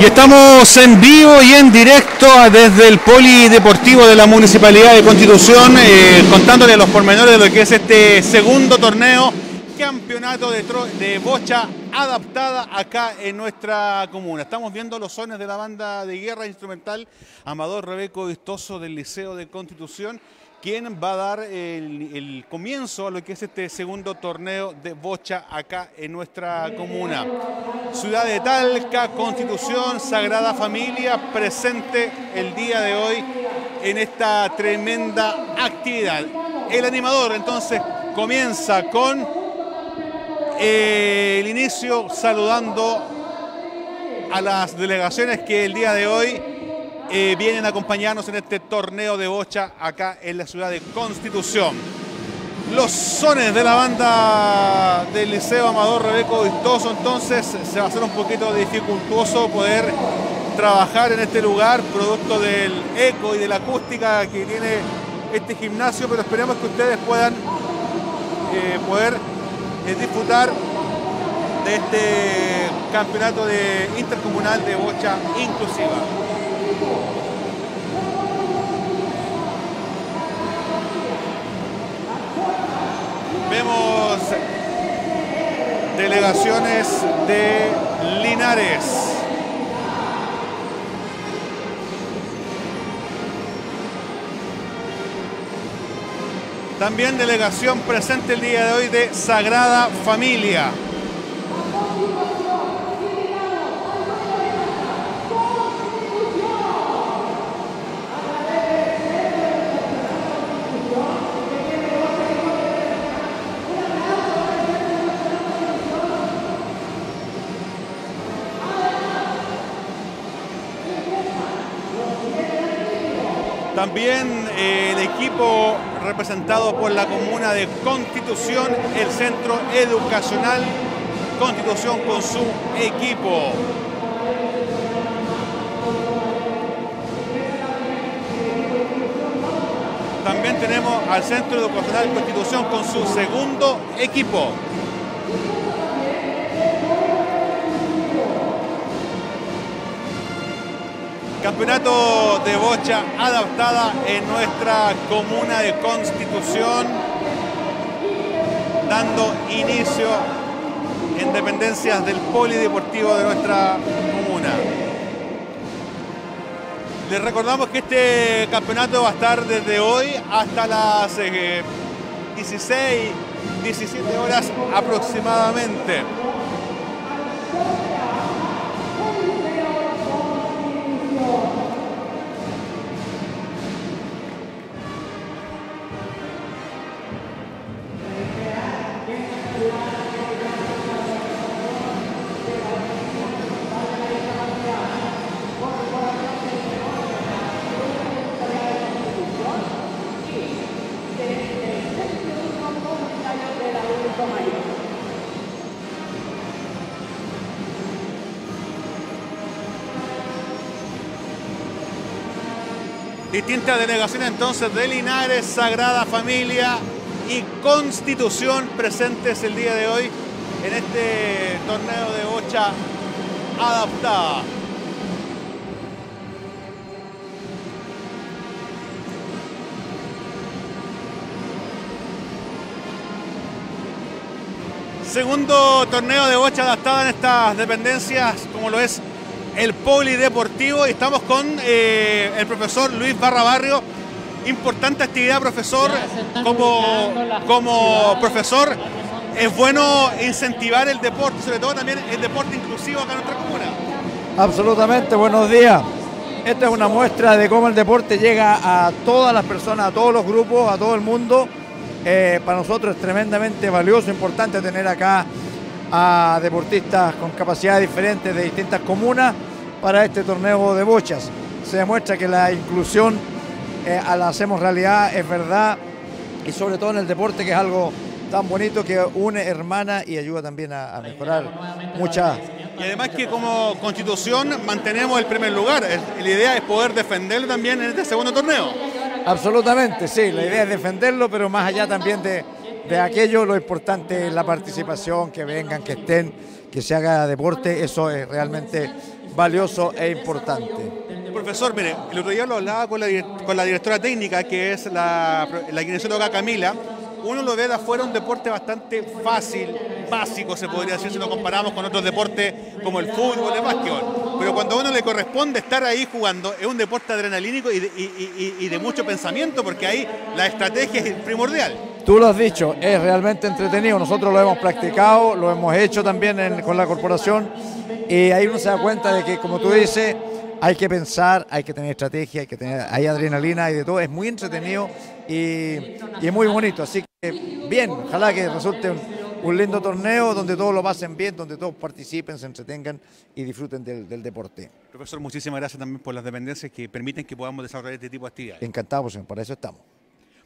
Y estamos en vivo y en directo desde el Polideportivo de la Municipalidad de Constitución, eh, contándole los pormenores de lo que es este segundo torneo, campeonato de, de bocha adaptada acá en nuestra comuna. Estamos viendo los sones de la banda de guerra instrumental Amador Rebeco Vistoso del Liceo de Constitución quien va a dar el, comienzo a lo que es este segundo torneo de bocha acá en nuestra comuna. Ciudad de Talca, Constitución, Sagrada Familia, presente el día de hoy en esta tremenda actividad. El animador entonces comienza con eh, el inicio saludando a las delegaciones que el día de hoy eh, vienen a acompañarnos en este torneo de bocha acá en la ciudad de Constitución. Los sones de la banda del Liceo Amador Rebeco Vistoso, entonces se va a hacer un poquito dificultoso poder trabajar en este lugar, producto del eco y de la acústica que tiene este gimnasio, pero esperemos que ustedes puedan eh, poder eh, disfrutar de este campeonato de intercomunal de bocha inclusiva. Vemos delegaciones de Linares. También delegación presente el día de hoy de Sagrada Familia. También eh, el equipo representado por la comuna de Constitución, el Centro Educacional Constitución con su equipo. También tenemos al Centro Educacional Constitución con su segundo equipo. Campeonato de bocha adaptada en nuestra comuna de Constitución, dando inicio en dependencias del polideportivo de nuestra comuna. Les recordamos que este campeonato va a estar desde hoy hasta las 16, eh, 17 horas aproximadamente. Distintas delegaciones entonces de Linares, Sagrada Familia y Constitución presentes el día de hoy en este torneo de bocha adaptada. Segundo torneo de bocha adaptada en estas dependencias, como lo es el polideportivo. Y estamos con eh, el profesor Luis Barra Barrio. Importante actividad, profesor. Como, como profesor, es bueno incentivar el deporte, sobre todo también el deporte inclusivo acá en nuestra comuna. Absolutamente, buenos días. Esta es una muestra de cómo el deporte llega a todas las personas, a todos los grupos, a todo el mundo eh, para nosotros es tremendamente valioso, importante tener acá a deportistas con capacidades diferentes de distintas comunas para este torneo de bochas. Se demuestra que la inclusión eh, la hacemos realidad, es verdad, y sobre todo en el deporte que es algo tan bonito que une hermana y ayuda también a, mejorar muchas. Y además que como constitución mantenemos el primer lugar. La idea es poder defenderlo también en este segundo torneo. Absolutamente, sí, la idea es defenderlo, pero más allá también de, aquello, lo importante es la participación, que vengan, que estén, que se haga deporte, eso es realmente valioso e importante. Profesor, mire, el otro día lo hablaba con la, con la directora técnica, que es la, la kinesióloga Camila. Uno lo ve de afuera un deporte bastante fácil, básico, se podría decir, si lo comparamos con otros deportes como el fútbol, el básquetbol. Pero cuando a uno le corresponde estar ahí jugando, es un deporte adrenalínico y de, mucho pensamiento, porque ahí la estrategia es primordial. Tú lo has dicho, es realmente entretenido. Nosotros lo hemos practicado, lo hemos hecho también con la corporación y ahí uno se da cuenta de que, como tú dices, hay que pensar, hay que tener estrategia, hay que tener, hay adrenalina y de todo. Es muy entretenido y, es muy bonito. Así que bien, ojalá que resulte un, lindo torneo donde todos lo pasen bien, donde todos participen, se entretengan y disfruten del, del, deporte. Profesor, muchísimas gracias también por las dependencias que permiten que podamos desarrollar este tipo de actividades. Encantados, para eso estamos.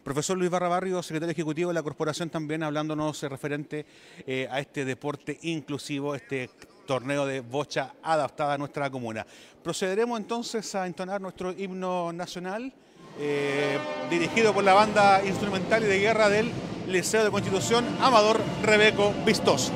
Profesor Luis Barra Barrio, secretario ejecutivo de la corporación, también hablándonos referente eh, a este deporte inclusivo, este torneo de bocha adaptada a nuestra comuna. Procederemos entonces a entonar nuestro himno nacional, eh, dirigido por la banda instrumental y de guerra del Liceo de Constitución, Amador Rebeco Vistos.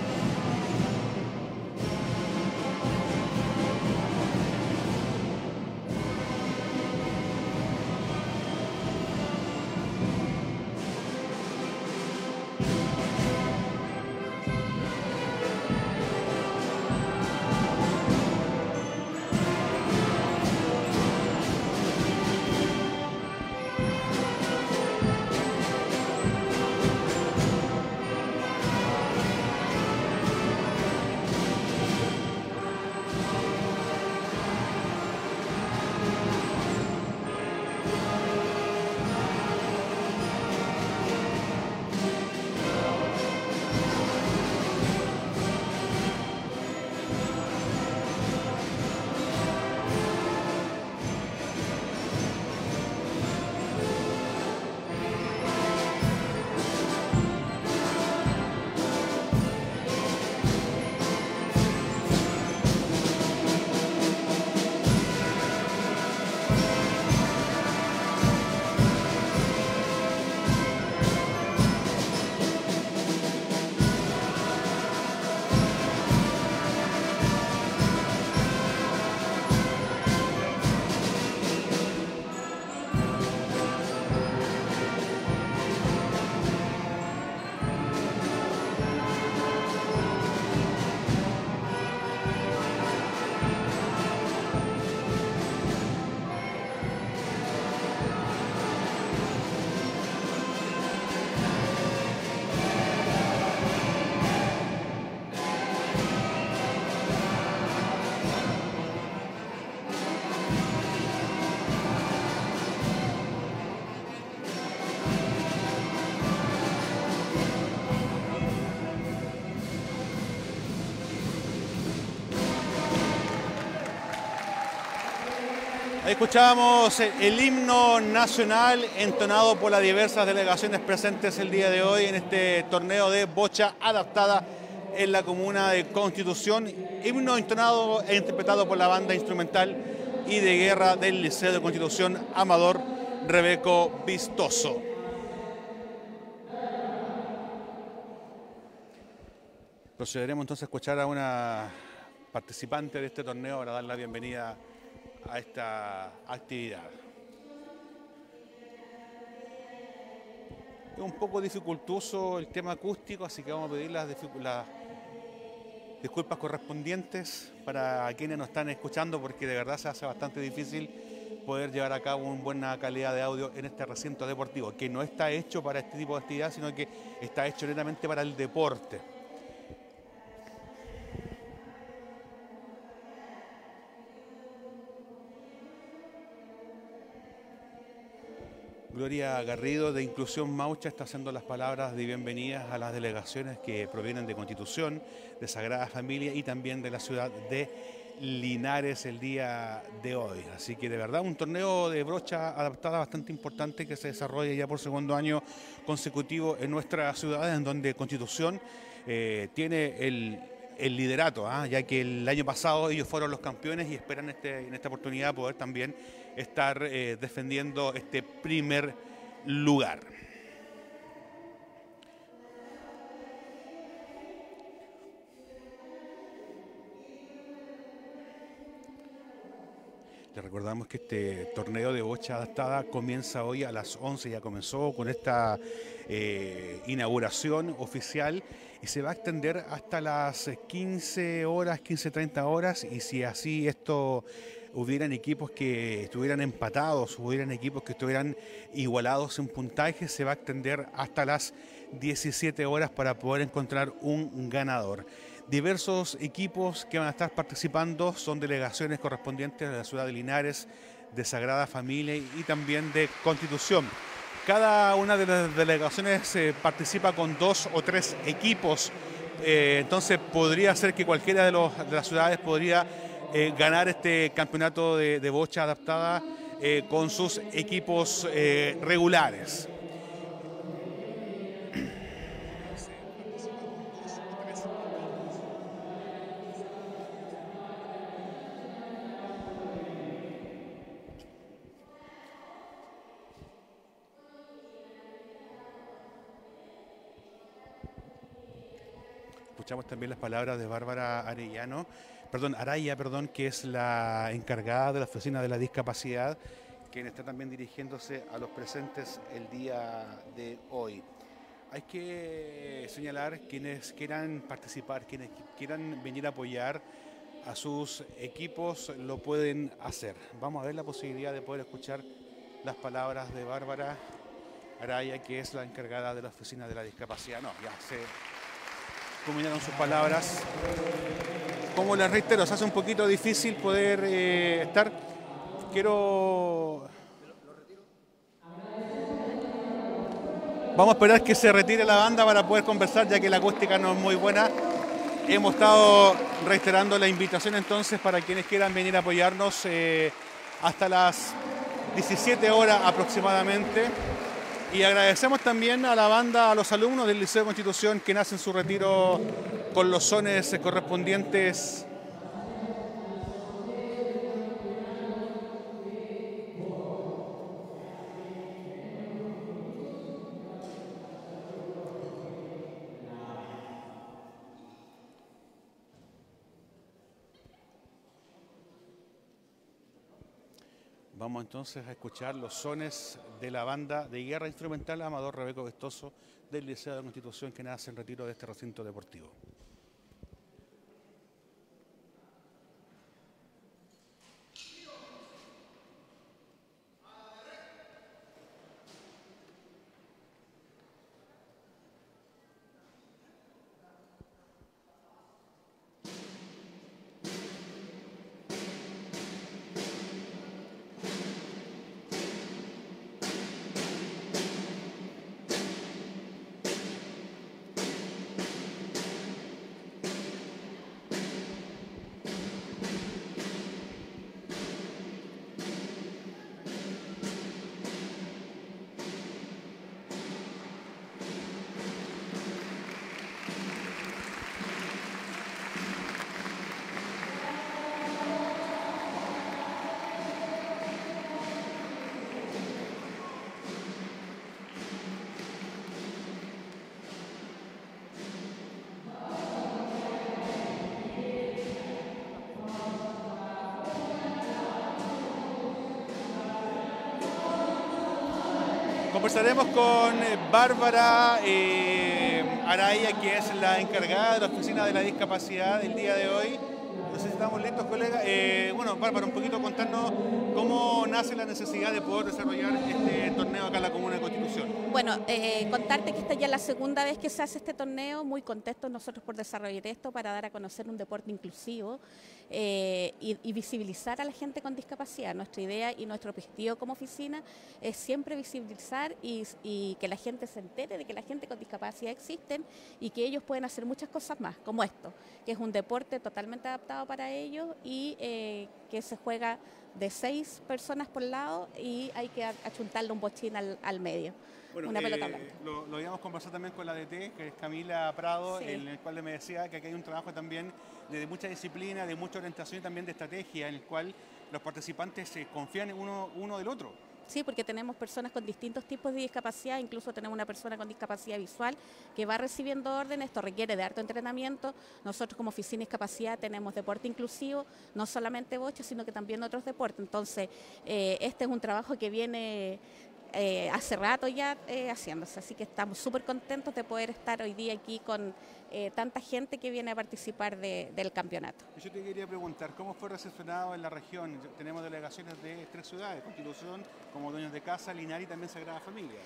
Escuchábamos el himno nacional entonado por las diversas delegaciones presentes el día de hoy en este torneo de bocha adaptada en la comuna de Constitución. Himno entonado e interpretado por la banda instrumental y de guerra del Liceo de Constitución Amador Rebeco Vistoso. Procederemos entonces a escuchar a una participante de este torneo para dar la bienvenida a esta actividad. Es un poco dificultoso el tema acústico, así que vamos a pedir las, disculpas correspondientes para quienes nos están escuchando, porque de verdad se hace bastante difícil poder llevar a cabo una buena calidad de audio en este recinto deportivo, que no está hecho para este tipo de actividad, sino que está hecho netamente para el deporte. Gloria Garrido de Inclusión Maucha está haciendo las palabras de bienvenidas a las delegaciones que provienen de Constitución, de Sagrada Familia y también de la ciudad de Linares el día de hoy. Así que de verdad un torneo de brocha adaptada bastante importante que se desarrolla ya por segundo año consecutivo en nuestra ciudad, en donde Constitución eh, tiene el, liderato, ¿ah? ya que el año pasado ellos fueron los campeones y esperan este, en esta oportunidad poder también estar eh, defendiendo este primer lugar. Les recordamos que este torneo de bocha adaptada comienza hoy a las 11, ya comenzó con esta eh, inauguración oficial y se va a extender hasta las 15 horas, 15.30 horas y si así esto hubieran equipos que estuvieran empatados, hubieran equipos que estuvieran igualados en puntaje, se va a extender hasta las 17 horas para poder encontrar un ganador. Diversos equipos que van a estar participando son delegaciones correspondientes de la ciudad de Linares, de Sagrada Familia y también de Constitución. Cada una de las delegaciones eh, participa con dos o tres equipos, eh, entonces podría ser que cualquiera de, las ciudades podría eh, ganar este campeonato de bocha adaptada con sus equipos regulares. escuchamos también las palabras de Bárbara Arellano, perdón, Araya, perdón, que es la encargada de la Oficina de la Discapacidad, quien está también dirigiéndose a los presentes el día de hoy. Hay que señalar quienes quieran participar, quienes quieran venir a apoyar a sus equipos, lo pueden hacer. Vamos a ver la posibilidad de poder escuchar las palabras de Bárbara Araya, que es la encargada de la Oficina de la Discapacidad. No, ya se culminaron sus palabras. Como les reitero, se hace un poquito difícil poder eh, estar. Quiero. Vamos a esperar que se retire la banda para poder conversar, ya que la acústica no es muy buena. Hemos estado reiterando la invitación entonces para quienes quieran venir a apoyarnos eh, hasta las 17 horas aproximadamente. Y agradecemos también a la banda, a los alumnos del Liceo de Constitución que nacen su retiro con los sones correspondientes Vamos entonces a escuchar los sones de la banda de guerra instrumental Amador Rebeco Vestoso del Liceo de Constitución que nace en retiro de este recinto deportivo. Conversaremos con eh, Bárbara eh, Araya, que es la encargada de la Oficina de la Discapacidad el día de hoy. No sé si estamos listos, colega. Eh, bueno, Bárbara, un poquito contarnos cómo nace la necesidad de poder desarrollar este torneo acá en la Comuna de Constitución. Bueno, contarte que esta ya es la segunda vez que se hace este torneo, muy contentos nosotros por desarrollar esto para dar a conocer un deporte inclusivo eh, y, visibilizar a la gente con discapacidad. Nuestra idea y nuestro objetivo como oficina es siempre visibilizar y, que la gente se entere de que la gente con discapacidad existen y que ellos pueden hacer muchas cosas más, como esto, que es un deporte totalmente adaptado para ellos y eh, que se juega de seis personas por lado y hay que achuntarle un bochín al medio una pelota eh, Lo, lo, habíamos conversado también con la DT, que es Camila Prado, en el cual me decía que aquí hay un trabajo también de, mucha disciplina, de mucha orientación y también de estrategia, en el cual los participantes se confían uno, uno del otro. Sí, porque tenemos personas con distintos tipos de discapacidad, incluso tenemos una persona con discapacidad visual que va recibiendo órdenes, esto requiere de harto entrenamiento. Nosotros como oficina de discapacidad tenemos deporte inclusivo, no solamente bocha, sino que también otros deportes. Entonces, eh, este es un trabajo que viene eh, hace rato ya eh, haciéndose, así que estamos súper contentos de poder estar hoy día aquí con eh, tanta gente que viene a participar de, del campeonato. Yo te quería preguntar, ¿cómo fue recepcionado en la región? Tenemos delegaciones de tres ciudades, Constitución, como Dueños de Casa, Linares y también Sagrada Familia.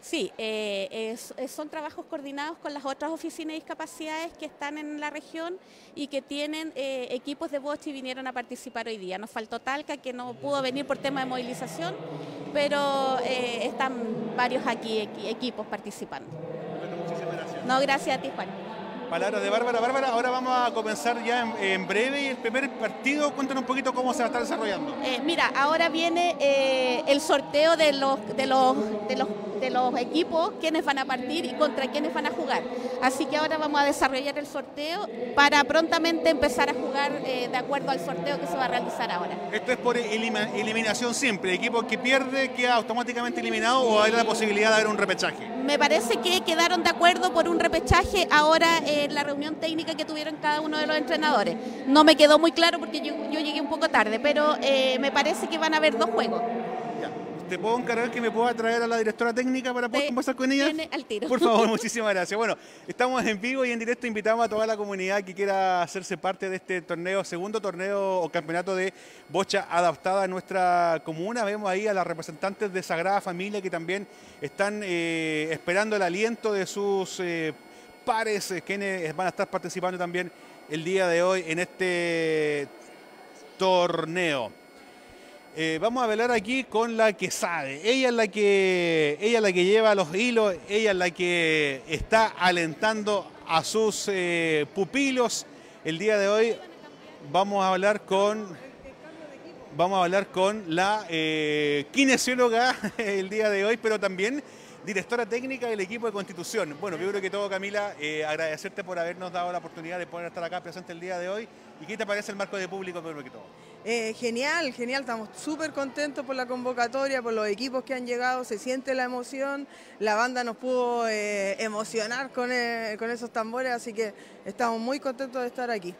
Sí, eh, es, son trabajos coordinados con las otras oficinas de discapacidades que están en la región y que tienen eh, equipos de boche y vinieron a participar hoy día. Nos faltó Talca, que no pudo venir por tema de movilización, pero eh, están varios aquí equipos participando. Bueno, muchísimas gracias. No, gracias a ti, Juan. Palabras de Bárbara. Bárbara, ahora vamos a comenzar ya en, en breve el primer partido. Cuéntanos un poquito cómo se va a estar desarrollando. Eh, mira, ahora viene eh, el sorteo de los, de los, de los de los equipos, quiénes van a partir y contra quiénes van a jugar. Así que ahora vamos a desarrollar el sorteo para prontamente empezar a jugar eh, de acuerdo al sorteo que se va a realizar ahora. Esto es por elim eliminación simple. El equipo que pierde queda automáticamente eliminado o hay la posibilidad de haber un repechaje. Me parece que quedaron de acuerdo por un repechaje ahora en la reunión técnica que tuvieron cada uno de los entrenadores. No me quedó muy claro porque yo, llegué un poco tarde, pero eh, me parece que van a haber dos juegos. ¿Te puedo encargar que me pueda traer a la directora técnica para poder Te- conversar con ella? viene al tiro. Por favor, muchísimas gracias. Bueno, estamos en vivo y en directo. Invitamos a toda la comunidad que quiera hacerse parte de este torneo, segundo torneo o campeonato de bocha adaptada a nuestra comuna. Vemos ahí a las representantes de Sagrada Familia que también están eh, esperando el aliento de sus eh, pares, eh, quienes van a estar participando también el día de hoy en este torneo. Eh, vamos a velar aquí con la que sabe. Ella es la que, ella es la que lleva los hilos, ella es la que está alentando a sus eh, pupilos. El día de hoy vamos a hablar con, vamos a hablar con la eh, kinesióloga el día de hoy, pero también directora técnica del equipo de Constitución. Bueno, yo creo que todo, Camila, eh, agradecerte por habernos dado la oportunidad de poder estar acá presente el día de hoy. ¿Y qué te parece el marco de público, primero que todo? Eh, genial, genial, estamos súper contentos por la convocatoria, por los equipos que han llegado, se siente la emoción, la banda nos pudo eh, emocionar con, con esos tambores, así que estamos muy contentos de estar aquí.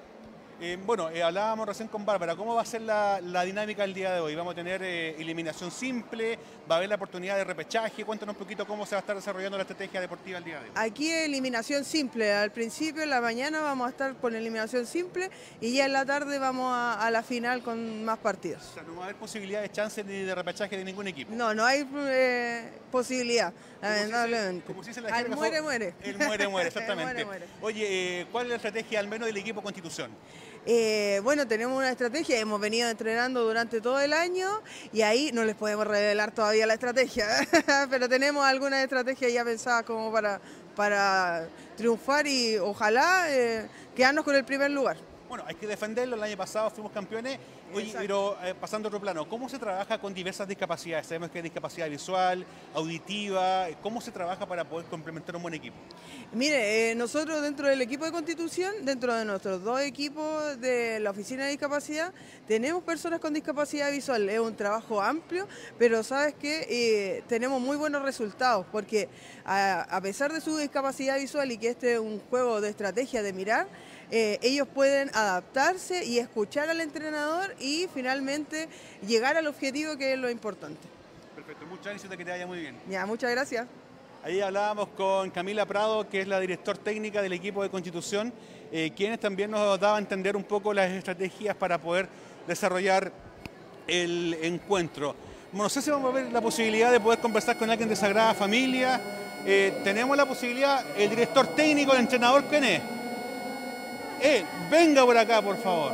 Eh, bueno, eh, hablábamos recién con Bárbara, ¿cómo va a ser la, la dinámica el día de hoy? ¿Vamos a tener eh, eliminación simple? ¿Va a haber la oportunidad de repechaje? Cuéntanos un poquito cómo se va a estar desarrollando la estrategia deportiva el día de hoy. Aquí eliminación simple, al principio, en la mañana vamos a estar con eliminación simple y ya en la tarde vamos a, a la final con más partidos. O sea, no va a haber posibilidad de chance ni de repechaje de ningún equipo. No, no hay posibilidad, Como se como se la Al muere, muere. El muere, muere, El exactamente. muere, muere. Oye, ¿cuál es la estrategia al menos del equipo Constitución? Eh, bueno, tenemos una estrategia, hemos venido entrenando durante todo el año y ahí no les podemos revelar todavía la estrategia, pero tenemos algunas estrategias ya pensadas como para, para triunfar y ojalá eh, quedarnos con el primer lugar. Bueno, hay que defenderlo. El año pasado fuimos campeones. Oye, pero eh, pasando a otro plano, ¿cómo se trabaja con diversas discapacidades? Sabemos que hay discapacidad visual, auditiva. ¿Cómo se trabaja para poder complementar un buen equipo? Mire, eh, nosotros dentro del equipo de Constitución, dentro de nuestros dos equipos de la Oficina de Discapacidad, tenemos personas con discapacidad visual. Es un trabajo amplio, pero sabes que tenemos muy buenos resultados, porque a, a pesar de su discapacidad visual y que este es un juego de estrategia de mirar, eh, ellos pueden adaptarse y escuchar al entrenador y finalmente llegar al objetivo que es lo importante. Perfecto, muchas gracias, que te vaya muy bien. Ya, muchas gracias. Ahí hablábamos con Camila Prado, que es la director técnica del equipo de Constitución, eh, quienes también nos daba a entender un poco las estrategias para poder desarrollar el encuentro. Bueno, no sé si vamos a ver la posibilidad de poder conversar con alguien de Sagrada Familia. Eh, tenemos la posibilidad, el director técnico, el entrenador, ¿quién es? Eh, venga por acá, por favor.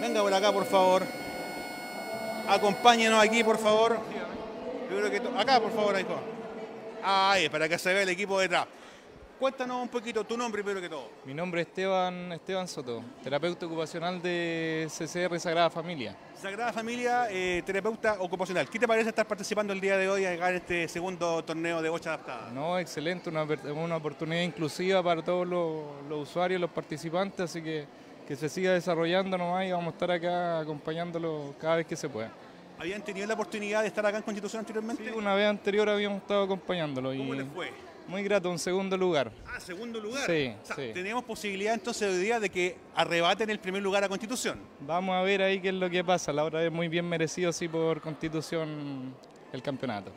Venga por acá, por favor. Acompáñenos aquí, por favor. Que acá, por favor, hijo. Ahí, para que se vea el equipo detrás. Cuéntanos un poquito tu nombre primero que todo. Mi nombre es Esteban, Esteban Soto, terapeuta ocupacional de CCR Sagrada Familia. Sagrada Familia, eh, terapeuta ocupacional. ¿Qué te parece estar participando el día de hoy en este segundo torneo de bocha adaptada? No, excelente, una, una oportunidad inclusiva para todos los, los usuarios, los participantes, así que que se siga desarrollando nomás y vamos a estar acá acompañándolo cada vez que se pueda. ¿Habían tenido la oportunidad de estar acá en Constitución anteriormente? Sí, una vez anterior habíamos estado acompañándolo ¿Cómo y les fue? Muy grato, un segundo lugar. Ah, segundo lugar. Sí, O sea, sí. Tenemos posibilidad entonces hoy día de que arrebaten el primer lugar a Constitución. Vamos a ver ahí qué es lo que pasa. La hora es muy bien merecido, sí, por constitución el campeonato.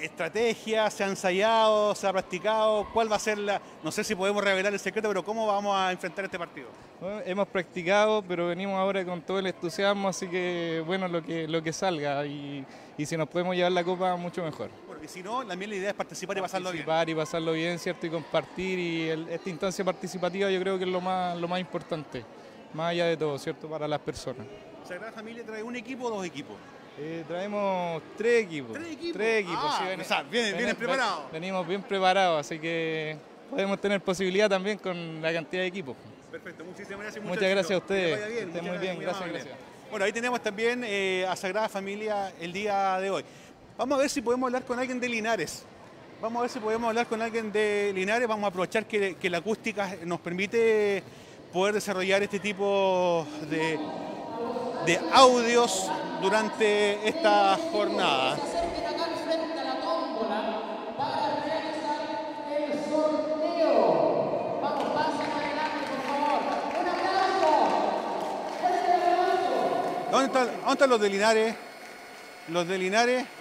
Estrategia, se ha ensayado, se ha practicado. ¿Cuál va a ser la.? No sé si podemos revelar el secreto, pero ¿cómo vamos a enfrentar este partido? Bueno, hemos practicado, pero venimos ahora con todo el entusiasmo, así que bueno, lo que, lo que salga. Y, y si nos podemos llevar la copa, mucho mejor. Porque si no, también la idea es participar y pasarlo bien. Participar y pasarlo bien, ¿cierto? Y compartir. Y el- esta instancia participativa yo creo que es lo más, lo más importante, más allá de todo, ¿cierto? Para las personas. Sagrada Familia trae un equipo o dos equipos. Eh, traemos tres equipos. ¿Tres equipos? Tres equipos, Ah, sí, ven- o sea, preparados. Venimos bien preparados, así que podemos tener posibilidad también con la cantidad de equipos. Perfecto, muchísimas gracias. Muchas mucho gracias a éxito. Ustedes. bien, estén muy bien, gracias, gracias. Bueno, ahí tenemos también eh, a Sagrada Familia el día de hoy. Vamos a ver si podemos hablar con alguien de Linares. Vamos a ver si podemos hablar con alguien de Linares. Vamos a aprovechar que, la acústica nos permite poder desarrollar este tipo de, audios durante esta jornada. ¿Dónde están, dónde están los de Linares? Los de Linares.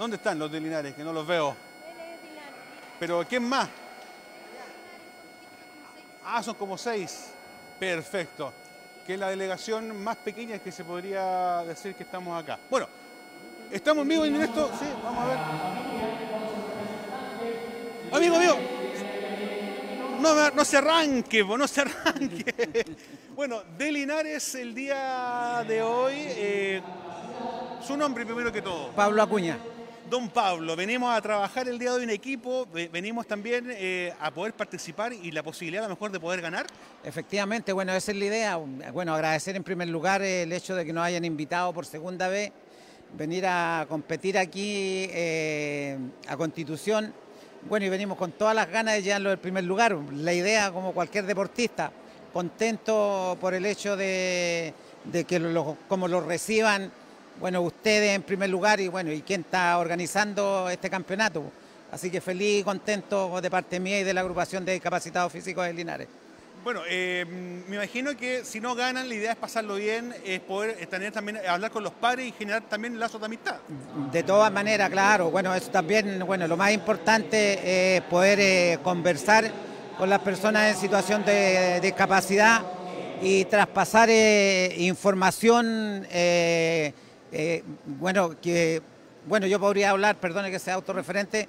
¿Dónde están los de Linares? Que no los veo. Pero ¿quién más? Ah, son como seis. Perfecto. Que es la delegación más pequeña que se podría decir que estamos acá. Bueno, estamos en vivo en directo. Sí, vamos a ver. Amigo, amigo. No, no se arranque, no se arranque. Bueno, de Linares el día de hoy. eh, su nombre primero que todo. Pablo Acuña. Don Pablo, venimos a trabajar el día de hoy en equipo, ve- venimos también eh, a poder participar y la posibilidad a lo mejor de poder ganar. Efectivamente, bueno, esa es la idea. Bueno, agradecer en primer lugar el hecho de que nos hayan invitado por segunda vez, venir a competir aquí eh, a Constitución. Bueno, y venimos con todas las ganas de llevarlo del primer lugar. La idea, como cualquier deportista, contento por el hecho de, que como lo reciban, bueno, ustedes en primer lugar y bueno, y quién está organizando este campeonato. Así que feliz y contento de parte mía y de la agrupación de discapacitados físicos de Linares. Bueno, eh, me imagino que si no ganan, la idea es pasarlo bien, es poder tener también, hablar con los padres y generar también lazos de amistad. De todas maneras, claro, bueno, eso también, bueno, lo más importante es poder eh, conversar con las personas en situación de discapacidad y traspasar eh, información, eh, bueno, que, bueno, yo podría hablar, perdone que sea autorreferente,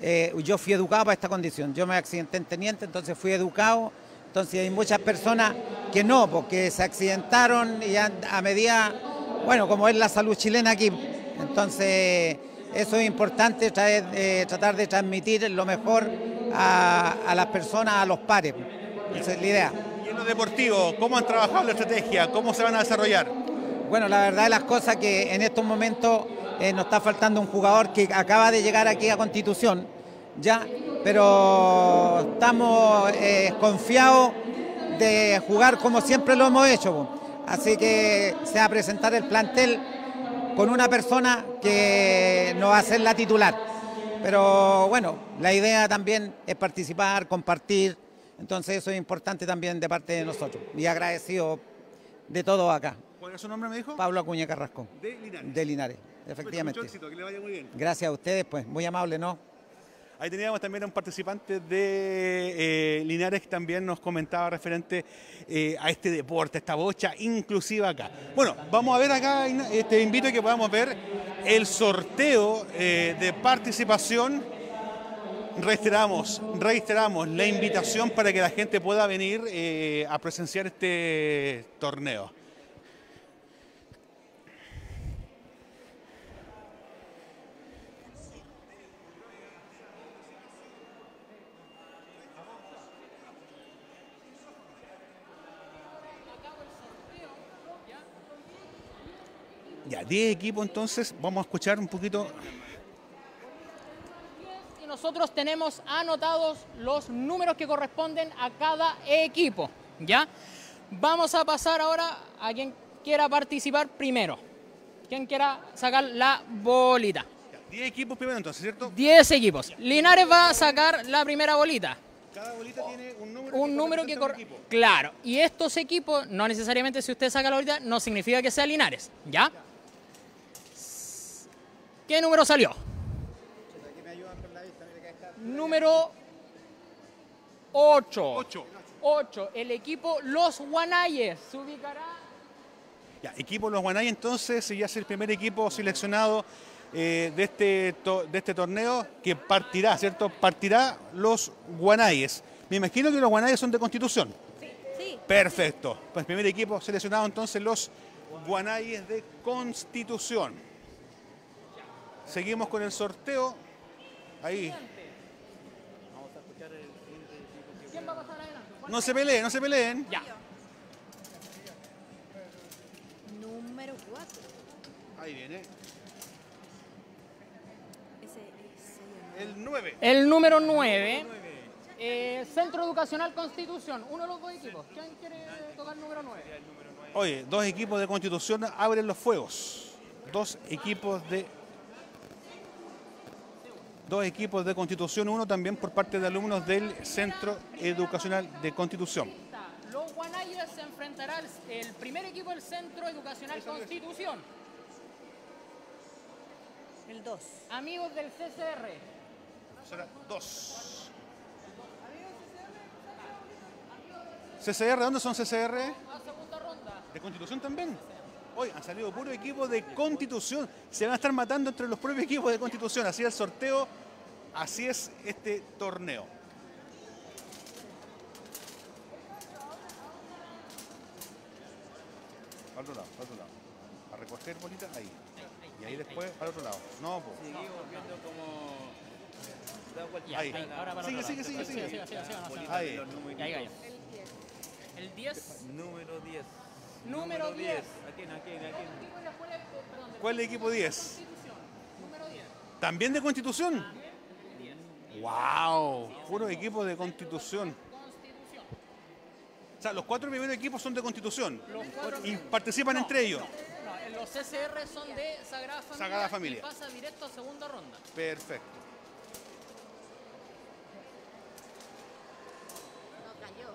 eh, yo fui educado para esta condición, yo me accidenté en teniente, entonces fui educado, entonces hay muchas personas que no, porque se accidentaron y a, medida, bueno, como es la salud chilena aquí, entonces eso es importante, eh, tratar de transmitir lo mejor a, a las personas, a los pares, esa es la idea. Y en lo deportivo, ¿cómo han trabajado la estrategia? ¿Cómo se van a desarrollar? Bueno, la verdad de las cosas que en estos momentos eh, nos está faltando un jugador que acaba de llegar aquí a Constitución, ya, pero estamos eh, confiados de jugar como siempre lo hemos hecho. Así que se va a presentar el plantel con una persona que no va a ser la titular. Pero bueno, la idea también es participar, compartir. Entonces eso es importante también de parte de nosotros. Y agradecido de todo acá. ¿Cuál es su nombre, me dijo? Pablo Acuña Carrasco, De Linares. de Linares, Mucho efectivamente. éxito, que le vaya muy bien. Gracias a ustedes, pues, muy amable, ¿no? Ahí teníamos también a un participante de eh, Linares que también nos comentaba referente eh, a este deporte, a esta bocha inclusiva acá. Bueno, vamos a ver acá, eh, te invito a que podamos ver el sorteo eh, de participación. Reiteramos, reiteramos la invitación para que la gente pueda venir a presenciar este torneo. Ya, 10 equipos entonces, vamos a escuchar un poquito. Y nosotros tenemos anotados los números que corresponden a cada equipo, ¿ya? Vamos a pasar ahora a quien quiera participar primero. ¿Quién quiera sacar la bolita? 10 equipos primero entonces, ¿cierto? 10 equipos. Linares va a sacar la primera bolita. Cada bolita tiene un número Un número que corre. Claro. Y estos equipos, no necesariamente si usted saca la bolita, no significa que sea Linares. ¿Ya? ¿Qué número salió? Número 8. 8. 8. El equipo Los Guanayes se ubicará. Ya, equipo Los Guanay entonces ya es el primer equipo seleccionado eh, de, este to- de este torneo que partirá, ¿cierto? Partirá los Guanayes. Me imagino que los Guanayes son de Constitución. Sí. Perfecto. Pues primer equipo seleccionado entonces los Guanayes de Constitución. Seguimos con el sorteo. Ahí. ¿Quién va a pasar adelante? No se peleen, no se peleen. Ya. Número 4. Ahí viene. El 9. El número 9. eh, Centro Educacional Constitución. Uno de los dos equipos. ¿Quién quiere tocar el número 9? Oye, dos equipos de Constitución abren los fuegos. Dos equipos de dos equipos de Constitución, uno también por parte de alumnos del Centro Educacional de Constitución. Los Guanayes se enfrentará el, primer equipo del Centro Educacional Constitución. el 2. Amigos del CCR. Será dos. CCR, ¿dónde son CCR? A segunda ronda. ¿De Constitución también? Hoy han salido puro equipo de Constitución. Se van a estar matando entre los propios equipos de Constitución. Así es el sorteo, así es este torneo. Al otro lado, al otro lado. A recoger bolita, ahí. Y ahí después al otro lado. No, pues. Ya, Ahí. ahí, ahora para Sigue, otro sigue, lado. sigue, sigue. sigue, sigue, sigue, sigue. Ahí. El 10. Número 10. Número 10. ¿A quién? ¿A quién? ¿A quién? ¿Cuál es el equipo 10? Número 10. ¿También de Constitución? ¡Wow! Puro equipo de Constitución. O sea, los cuatro primeros equipos son de Constitución. Y participan entre ellos. No, los CCR son de Sagrada Familia. Sagrada Familia. Y pasa directo a segunda ronda. Perfecto. No cayó.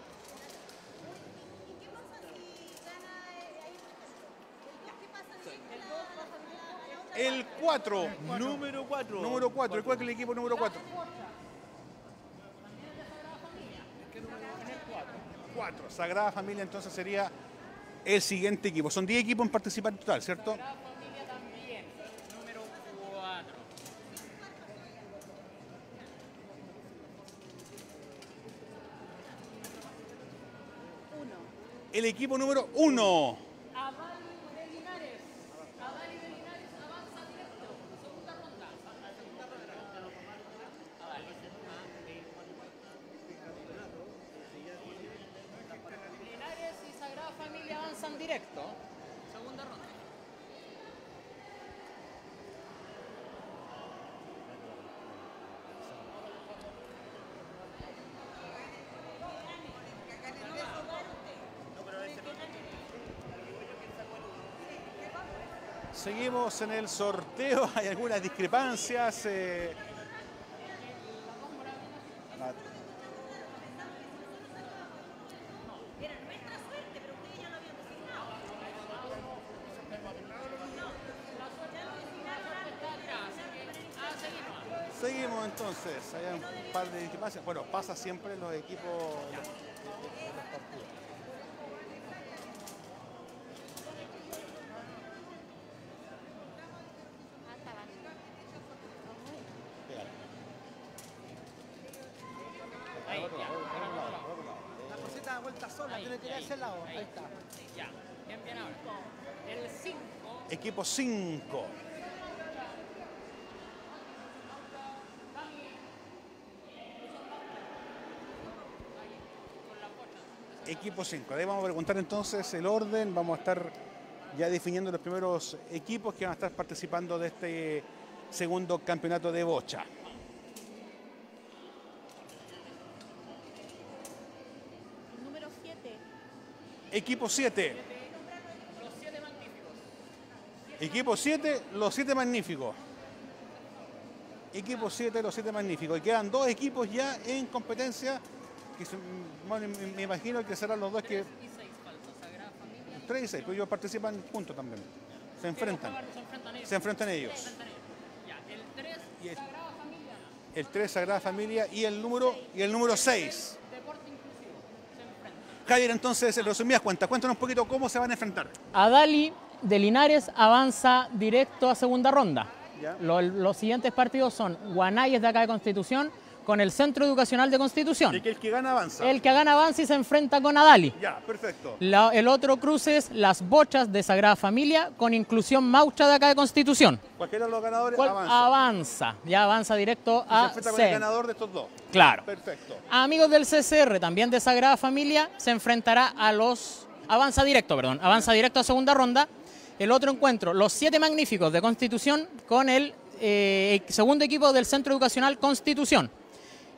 El 4. Número 4. Número 4. ¿Cuál es el equipo número 4? 4. Sagrada Familia entonces sería el siguiente equipo. Son 10 equipos en participar en total, ¿cierto? Sagrada Familia también. Número 4. Uno. El equipo número 1. Aval de Linares. Aval de Linares avanza directo. Segunda ronda. Linares y Sagrada Familia avanzan directo. Segunda ronda. Seguimos en el sorteo. Hay algunas discrepancias. eh. La- Seguimos entonces. Hay un par de discrepancias. Bueno, pasa siempre en los equipos. de- de- de los partidos. Ahí, ya. La cosita da vuelta sola, Ahí, tiene que ir a ahí, ese lado. ahí. Ahí está. Ya. Bien, bien ahora. El 5. Equipo 5. Equipo 5. Ahí vamos a preguntar entonces el orden. Vamos a estar ya definiendo los primeros equipos que van a estar participando de este segundo campeonato de bocha. Número 7. Equipo 7. Los 7 Equipo 7, los 7 magníficos. Equipo 7, los 7 magníficos. Y quedan dos equipos ya en competencia. Que se- bueno, me, imagino que serán los dos que. 3 y 6, pero ellos participan juntos también. Se enfrentan. Se enfrentan ellos. El 3, Y el- Sagrada Familia. El 3, Sagrada Familia, y el número, y el número 6. Deporte inclusivo. Se enfrentan. Javier, entonces, en resumidas cuentas, cuéntanos un poquito cómo se van a enfrentar. Adali de Linares avanza directo a segunda ronda. Los siguientes partidos son Guanayes de acá de Constitución con el Centro Educacional de Constitución. Y que el que gana avanza. El que gana avanza y se enfrenta con Adali. Ya, perfecto. La- el otro cruce es Las Bochas de Sagrada Familia con inclusión Maucha de acá de Constitución. Cualquiera de los ganadores avanza. avanza. Ya avanza directo Y se a enfrenta con el ganador de estos dos. Claro. Perfecto. Amigos del CCR, también de Sagrada Familia, se enfrentará a los... Avanza directo, perdón. Avanza directo a segunda ronda. El otro encuentro, los siete magníficos de Constitución con el eh, segundo equipo del Centro Educacional Constitución.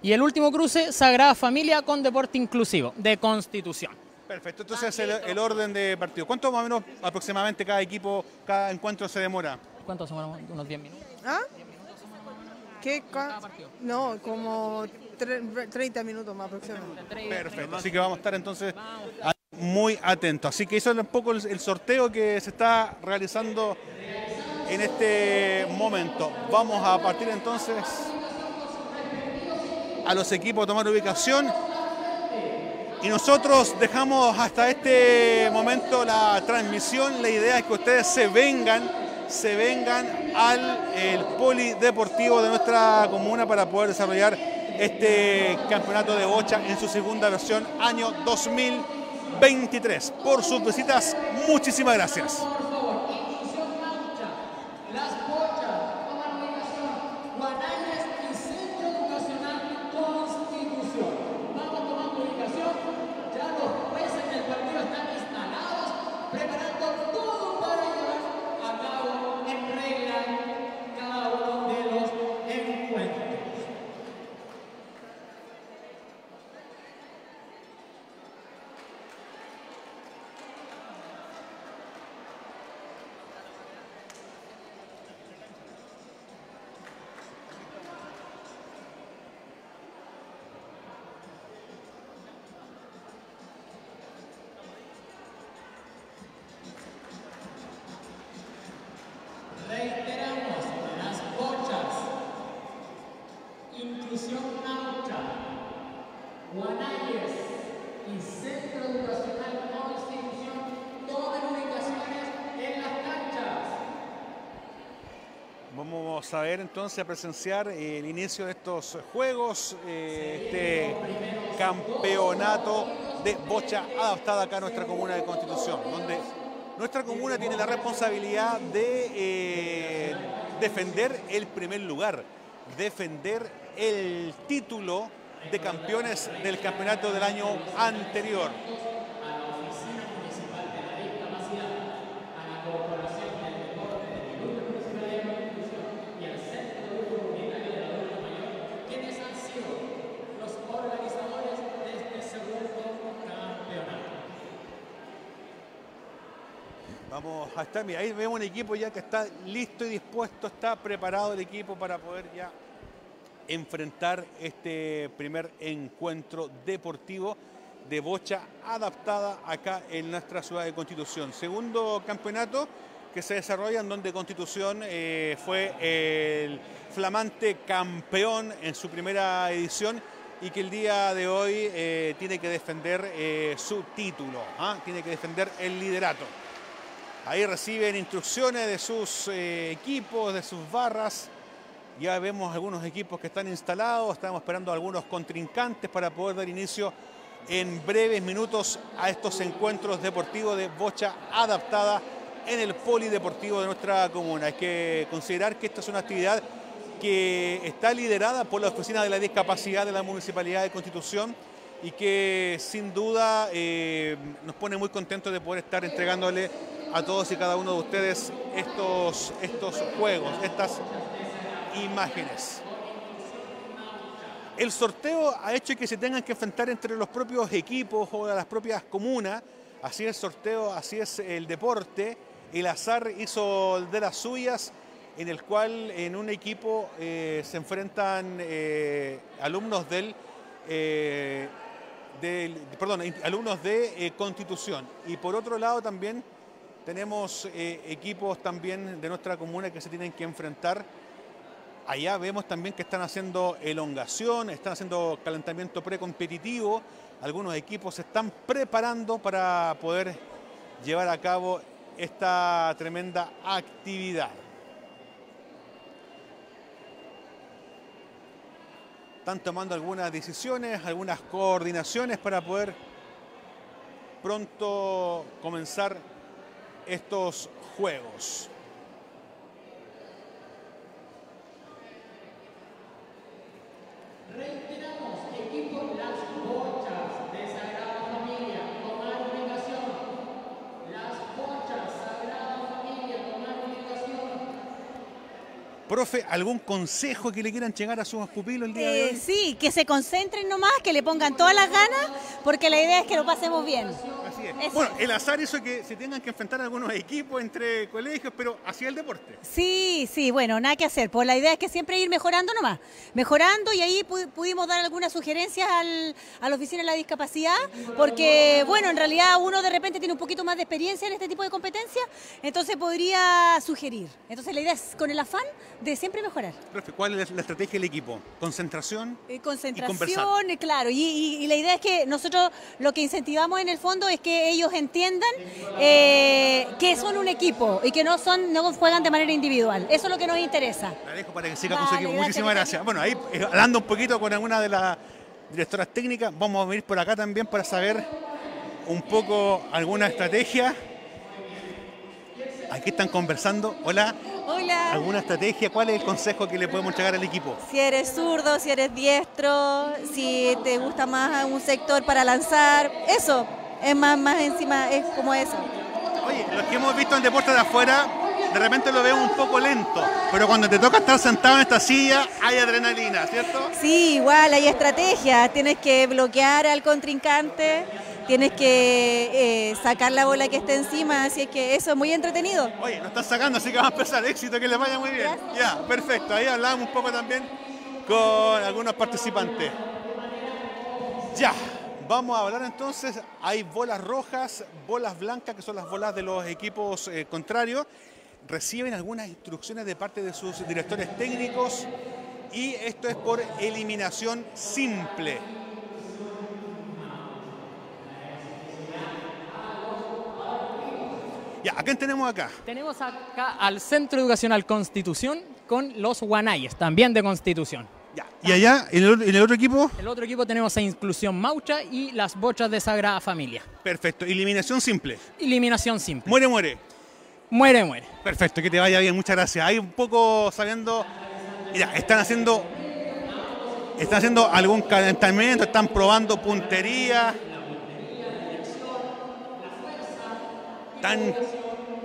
Y el último cruce, Sagrada Familia con Deporte Inclusivo de Constitución. Perfecto. Entonces, el, el orden de partido. ¿Cuánto más o menos aproximadamente cada equipo, cada encuentro se demora? ¿Cuántos son? Unos 10 minutos. ¿Ah? ¿Qué? No, como tre- 30 minutos más aproximadamente. Perfecto. Así que vamos a estar entonces a- muy atentos. Así que eso es un poco el, sorteo que se está realizando en este momento. Vamos a partir entonces a los equipos a tomar ubicación. Y nosotros dejamos hasta este momento la transmisión. La idea es que ustedes se vengan, se vengan al el polideportivo de nuestra comuna para poder desarrollar este campeonato de bocha en su segunda versión año 2023. Por sus visitas, muchísimas gracias. Vamos a ver entonces a presenciar el inicio de estos juegos, eh, este campeonato de bocha adaptada acá a nuestra comuna de Constitución, donde nuestra comuna tiene la responsabilidad de eh, defender el primer lugar, defender el título de campeones del campeonato del año anterior. ¿Quiénes han sido los organizadores de este segundo campeonato? Ahí vemos un equipo ya que está listo y dispuesto, está preparado el equipo para poder ya enfrentar este primer encuentro deportivo de bocha adaptada acá en nuestra ciudad de Constitución. Segundo campeonato que se desarrolla en donde Constitución eh, fue el flamante campeón en su primera edición y que el día de hoy eh, tiene que defender eh, su título, ¿ah? tiene que defender el liderato. Ahí reciben instrucciones de sus eh, equipos, de sus barras. Ya vemos algunos equipos que están instalados, estamos esperando a algunos contrincantes para poder dar inicio en breves minutos a estos encuentros deportivos de bocha adaptada en el polideportivo de nuestra comuna. Hay que considerar que esta es una actividad que está liderada por la Oficina de la Discapacidad de la Municipalidad de Constitución y que sin duda eh, nos pone muy contentos de poder estar entregándole a todos y cada uno de ustedes estos, estos juegos, estas imágenes. El sorteo ha hecho que se tengan que enfrentar entre los propios equipos o las propias comunas. Así es el sorteo, así es el deporte. el azar hizo de las suyas, en el cual en un equipo eh, se enfrentan eh, alumnos del, perdón, alumnos de eh, Constitución. Y por otro lado también tenemos eh, equipos también de nuestra comuna que se tienen que enfrentar. Allá vemos también que están haciendo elongación, están haciendo calentamiento precompetitivo. Algunos equipos se están preparando para poder llevar a cabo esta tremenda actividad. Están tomando algunas decisiones, algunas coordinaciones para poder pronto comenzar estos juegos equipo Las Bochas de Sagrada Familia, tomar ubicación. Las Bochas, Sagrada Familia, tomar ubicación. Profe, ¿algún consejo que le quieran llegar a sus pupilos el día de Eh, hoy? sí, que se concentren nomás, que le pongan todas las ganas, porque la idea es que lo pasemos bien. Eso. Bueno, el azar hizo que se tengan que enfrentar algunos equipos entre colegios, pero hacia el deporte. Sí, sí, bueno, nada que hacer. Pues la idea es que siempre ir mejorando nomás. Mejorando y ahí pu- pudimos dar algunas sugerencias al, a la oficina de la discapacidad, porque, bueno, en realidad uno de repente tiene un poquito más de experiencia en este tipo de competencias, entonces podría sugerir. Entonces la idea es con el afán de siempre mejorar. Profe, ¿cuál es la estrategia del equipo? ¿Concentración? Eh, conversar. concentración, eh, claro, y, y- y la idea es que nosotros lo que incentivamos en el fondo es que ellos entiendan eh, que son un equipo y que no son no juegan de manera individual. Eso es lo que nos interesa. La dejo para que siga con su Vale, equipo. gracias, Muchísimas gracias. Bueno, ahí eh, hablando un poquito con alguna de las directoras técnicas, vamos a venir por acá también para saber un poco alguna estrategia. Aquí están conversando. Hola. Hola. ¿Alguna estrategia? ¿Cuál es el consejo que le podemos entregar al equipo? Si eres zurdo, si eres diestro, si te gusta más un sector para lanzar, eso, es más, más encima, es como eso. Oye, los que hemos visto en deporte de afuera, de repente lo veo un poco lento, pero cuando te toca estar sentado en esta silla, hay adrenalina, ¿cierto? Sí, igual hay estrategias, tienes que bloquear al contrincante, tienes que eh, sacar la bola que esté encima, así es que eso es muy entretenido. Oye, nos están sacando, así que vamos a empezar. Éxito, que les vaya muy bien. Ya, perfecto. Ahí hablamos un poco también con algunos participantes. Ya, vamos a hablar entonces. Hay bolas rojas, bolas blancas, que son las bolas de los equipos eh, contrarios. Reciben algunas instrucciones de parte de sus directores técnicos y esto es por eliminación simple. Ya, ¿a quién tenemos acá? Tenemos acá al Centro Educacional Constitución con los Guanayes, también de Constitución. ¿Y allá, en el, en el otro equipo? El otro equipo tenemos a Inclusión Maucha y las Bochas de Sagrada Familia. Perfecto, eliminación simple. Eliminación simple. Muere, muere. Muere, muere. Perfecto, que te vaya bien, muchas gracias. Hay un poco sabiendo. Mira, están haciendo. Están haciendo algún calentamiento, están probando puntería. Están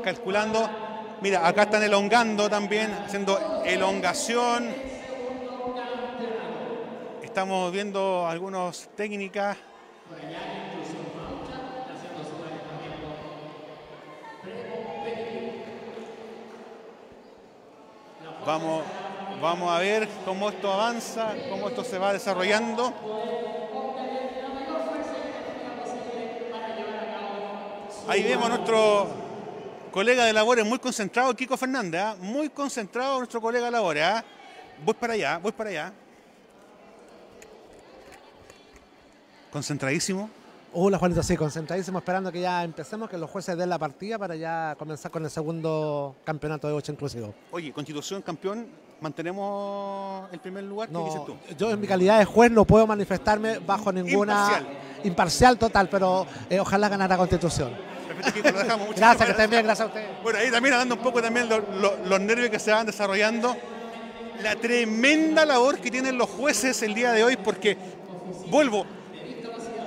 calculando. Mira, acá están elongando también, haciendo elongación. Estamos viendo algunas técnicas. Vamos, vamos a ver cómo esto avanza, cómo esto se va desarrollando. Ahí vemos a nuestro colega de labores muy concentrado, Kiko Fernández, ¿ah? muy concentrado nuestro colega de labores. ¿ah? Voy para allá, voy para allá. Concentradísimo. Hola Juanito, sí, concentradísimo esperando que ya empecemos, que los jueces den la partida para ya comenzar con el segundo campeonato de 8 inclusivo. Oye, Constitución campeón, ¿mantenemos el primer lugar? ¿Qué dices tú? yo en mi calidad de juez no puedo manifestarme bajo ninguna... Imparcial. Imparcial total, pero eh, ojalá ganara Constitución. Perfecto, Kiko, lo dejamos. Muchas Gracias, que estén bien, gracias a ustedes. Bueno, ahí también hablando un poco también lo- lo- los nervios que se van desarrollando, la tremenda labor que tienen los jueces el día de hoy, porque vuelvo,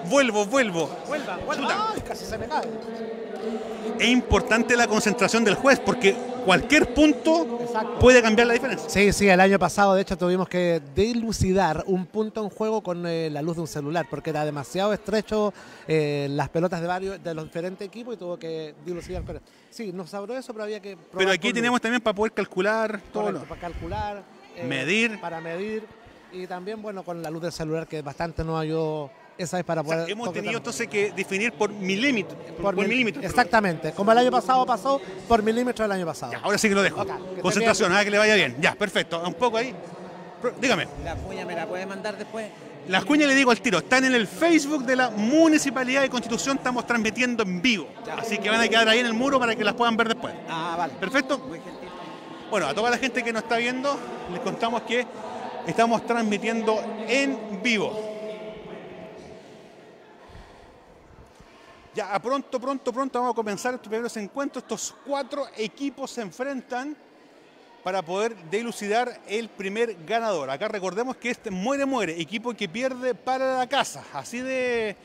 vuelvo, vuelvo. Vuelva, vuelva. Ay, casi se me cae. Es importante la concentración del juez, porque cualquier punto puede cambiar la diferencia. Sí, sí, el año pasado de hecho tuvimos que dilucidar un punto en juego con eh, la luz de un celular porque era demasiado estrecho eh, las pelotas de varios de los diferentes equipos y tuvo que dilucidar. Pero, sí, nos sabró eso, pero había que probar Pero aquí tenemos luz. también para poder calcular todo Correcto, lo- para calcular, eh, Medir. para medir y también bueno con la luz del celular que bastante nos ayudó esa vez para O sea, poder hemos tenido entonces que definir por milímetro. Por, mil- milímetros. Exactamente, como el año pasado pasó por milímetros el año pasado. Ahora sí que lo dejo. Concentración, ah, que le vaya bien. Ya, perfecto. Un poco ahí. Dígame. La cuña me la puede mandar después. Las cuñas le digo al tiro, están en el Facebook de la Municipalidad de Constitución, estamos transmitiendo en vivo. Así que van a quedar ahí en el muro para que las puedan ver después. Ah, vale. Perfecto. Bueno, a toda la gente que nos está viendo, les contamos que estamos transmitiendo en vivo. Ya, pronto, pronto, pronto vamos a comenzar estos primeros encuentros. Estos cuatro equipos se enfrentan para poder dilucidar el primer ganador. Acá recordemos que este muere, muere, equipo que pierde para la casa. Así de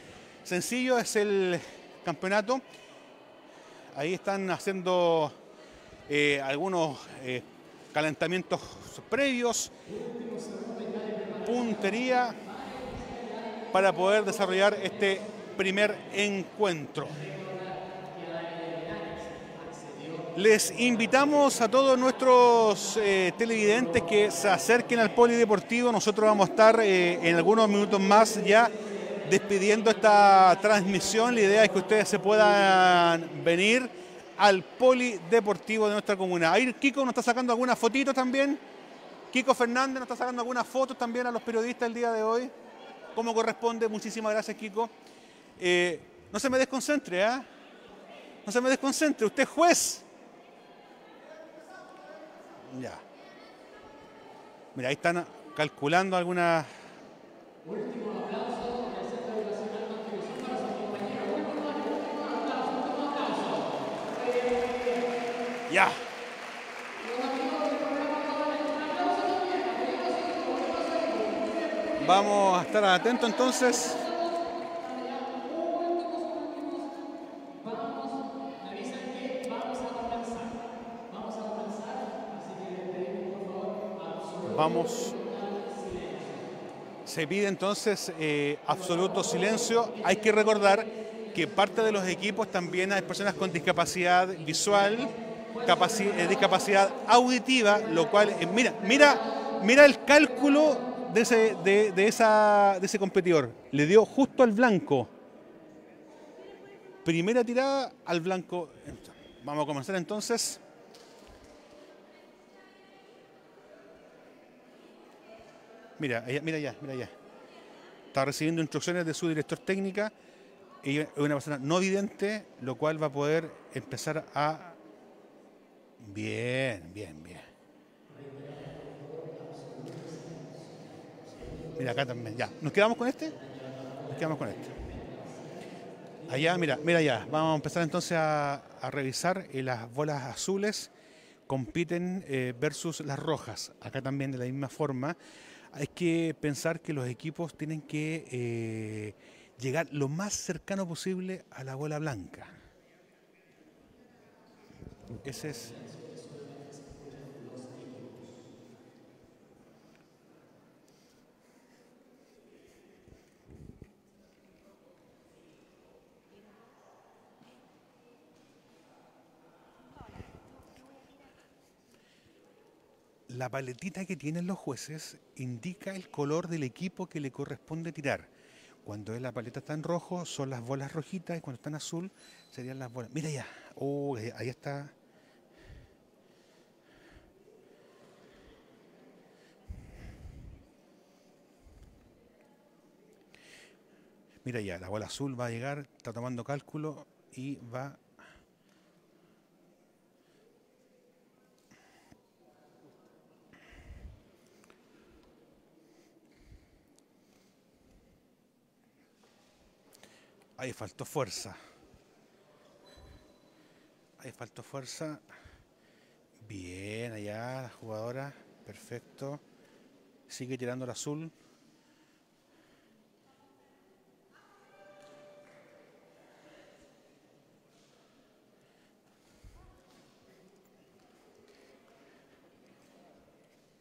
sencillo es el campeonato. Ahí están haciendo eh, algunos eh, calentamientos previos, puntería para poder desarrollar este primer encuentro. Les invitamos a todos nuestros eh, televidentes que se acerquen al Polideportivo. Nosotros vamos a estar eh, en algunos minutos más ya despidiendo esta transmisión. La idea es que ustedes se puedan venir al Polideportivo de nuestra comuna. Ahí Kiko nos está sacando algunas fotitos también. Kiko Fernández nos está sacando algunas fotos también a los periodistas el día de hoy. Como corresponde. Muchísimas gracias, Kiko. Eh, no se me desconcentre, ¿ah? No se me desconcentre. Usted es juez. Ya. Mira, ahí están calculando algunas. Ya. Vamos a estar atentos entonces. Vamos. Se pide entonces eh, absoluto silencio. Hay que recordar que parte de los equipos también hay personas con discapacidad visual, eh, discapacidad auditiva, lo cual, eh, mira, mira, mira el cálculo de ese, de esa, de ese competidor. Le dio justo al blanco. Primera tirada al blanco. Vamos a comenzar entonces. Mira, allá- mira ya, mira ya. Está recibiendo instrucciones de su director técnica. Es una persona no vidente, lo cual va a poder empezar a. Bien, bien, bien. Mira, acá también, ya. ¿Nos quedamos con este? Nos quedamos con este. Allá, mira, mira ya. Vamos a empezar entonces a, revisar eh, las bolas azules compiten eh, versus las rojas. Acá también de la misma forma. Hay que pensar que los equipos tienen que eh, llegar lo más cercano posible a la bola blanca. Ese es. La paletita que tienen los jueces indica el color del equipo que le corresponde tirar. Cuando la paleta está en rojo son las bolas rojitas y cuando está en azul serían las bolas. Mira ya, oh, ahí está. Mira ya, la bola azul va a llegar, está tomando cálculo y va Ahí faltó fuerza. Ahí faltó fuerza. Bien, allá la jugadora. Perfecto. Sigue tirando el azul.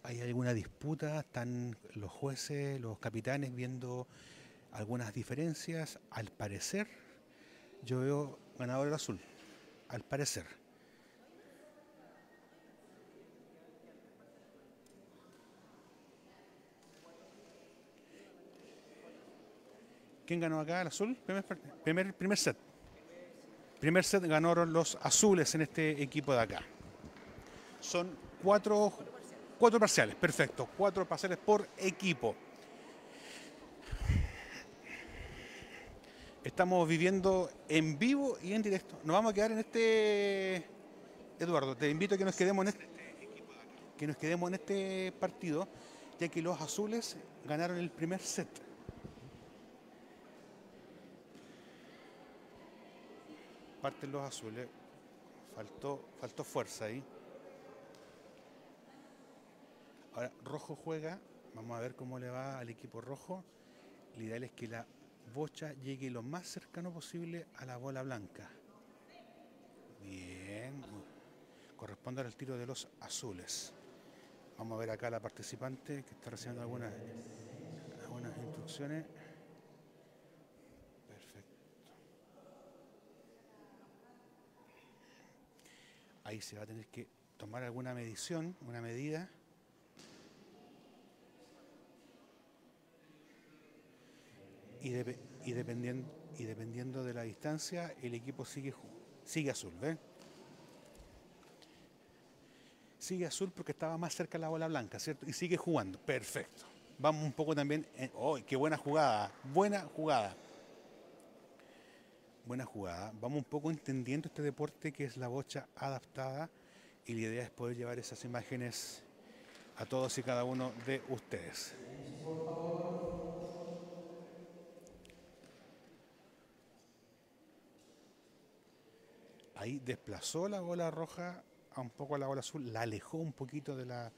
hay alguna disputa, están los jueces, los capitanes viendo algunas diferencias. Al parecer, yo veo ganador el azul. Al parecer. ¿Quién ganó acá? ¿El azul? Primer, primer, set. Primer set ganaron los azules en este equipo de acá. Son cuatro, cuatro parciales, perfecto. Cuatro parciales por equipo. Estamos viviendo en vivo y en directo. Nos vamos a quedar en este. Eduardo, te invito a que nos quedemos en este, que nos quedemos en este partido, ya que los azules ganaron el primer set. Parten los azules. Faltó, faltó fuerza ahí. Ahora, rojo juega. Vamos a ver cómo le va al equipo rojo. Lo ideal es que la bocha llegue lo más cercano posible a la bola blanca. Bien. Corresponde al tiro de los azules. Vamos a ver acá a la participante que está recibiendo algunas, algunas instrucciones. Perfecto. Ahí se va a tener que tomar alguna medición, una medida. Y, depe- y dependiendo, y dependiendo de la distancia, el equipo sigue, sigue azul, ¿ven? Sigue azul porque estaba más cerca la bola blanca, ¿cierto? Y sigue jugando. Perfecto. Vamos un poco también. en- ¡Oh, qué buena jugada! Buena jugada. Buena jugada. Vamos un poco entendiendo este deporte que es la bocha adaptada y la idea es poder llevar esas imágenes a todos y cada uno de ustedes. Ahí desplazó la bola roja a un poco a la bola azul, la alejó un poquito de la,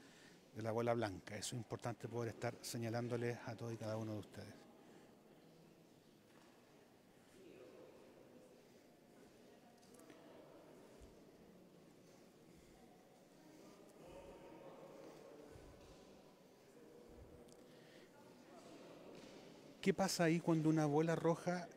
de la bola blanca. Eso es importante poder estar señalándoles a todos y cada uno de ustedes. ¿Qué pasa ahí cuando una bola roja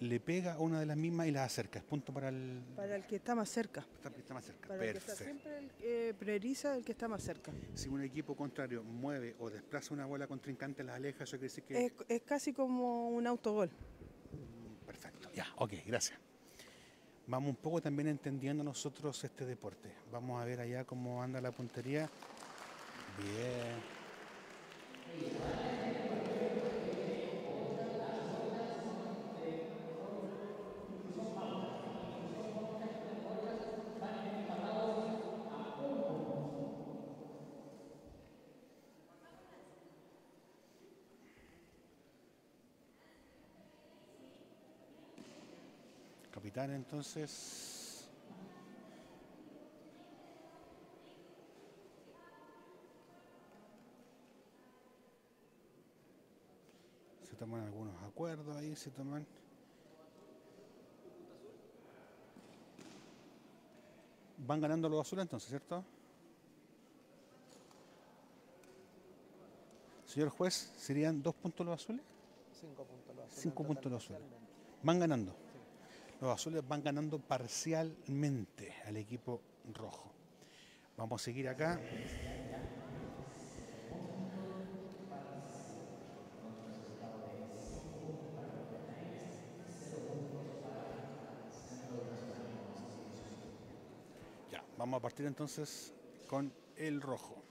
le pega a una de las mismas y la acerca? Es punto para el, Para el que está más cerca. Está más cerca. Para el que está Perfecto. siempre el, eh, prioriza el que está más cerca. Si un equipo contrario mueve o desplaza una bola contrincante, la aleja, eso quiere decir que... Es, es casi como un autogol. Perfecto. Ya, ok, gracias. Vamos un poco también entendiendo nosotros este deporte. Vamos a ver allá cómo anda la puntería. Bien. Capitán, entonces. Se toman algunos acuerdos ahí, se toman. Van ganando los azules entonces, ¿cierto? Señor juez, ¿serían dos puntos los azules? Cinco puntos los azules. Cinco puntos los azules. Van ganando. Los azules van ganando parcialmente al equipo rojo. Vamos a seguir acá. Ya, vamos a partir entonces con el rojo.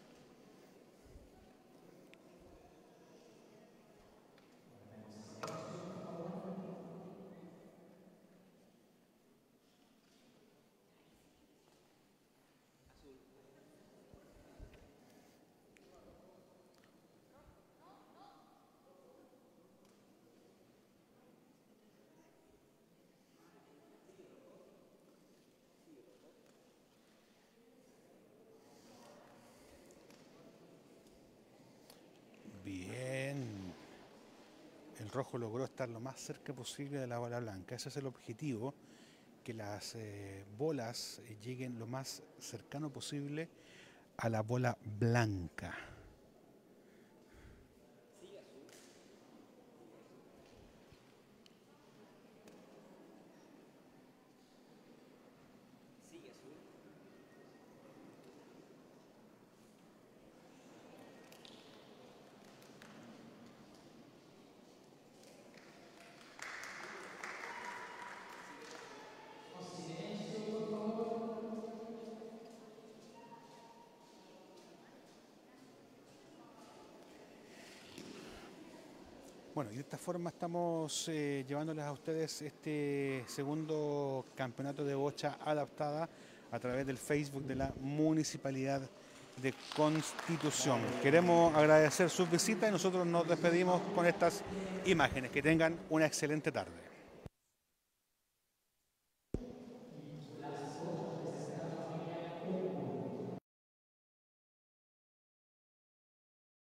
Bien. El rojo logró estar lo más cerca posible de la bola blanca. Ese es el objetivo, que las eh, bolas eh, lleguen lo más cercano posible a la bola blanca. Y de esta forma estamos eh, llevándoles a ustedes este segundo campeonato de bocha adaptada a través del Facebook de la Municipalidad de Constitución. Queremos agradecer su visita y nosotros nos despedimos con estas imágenes. Que tengan una excelente tarde.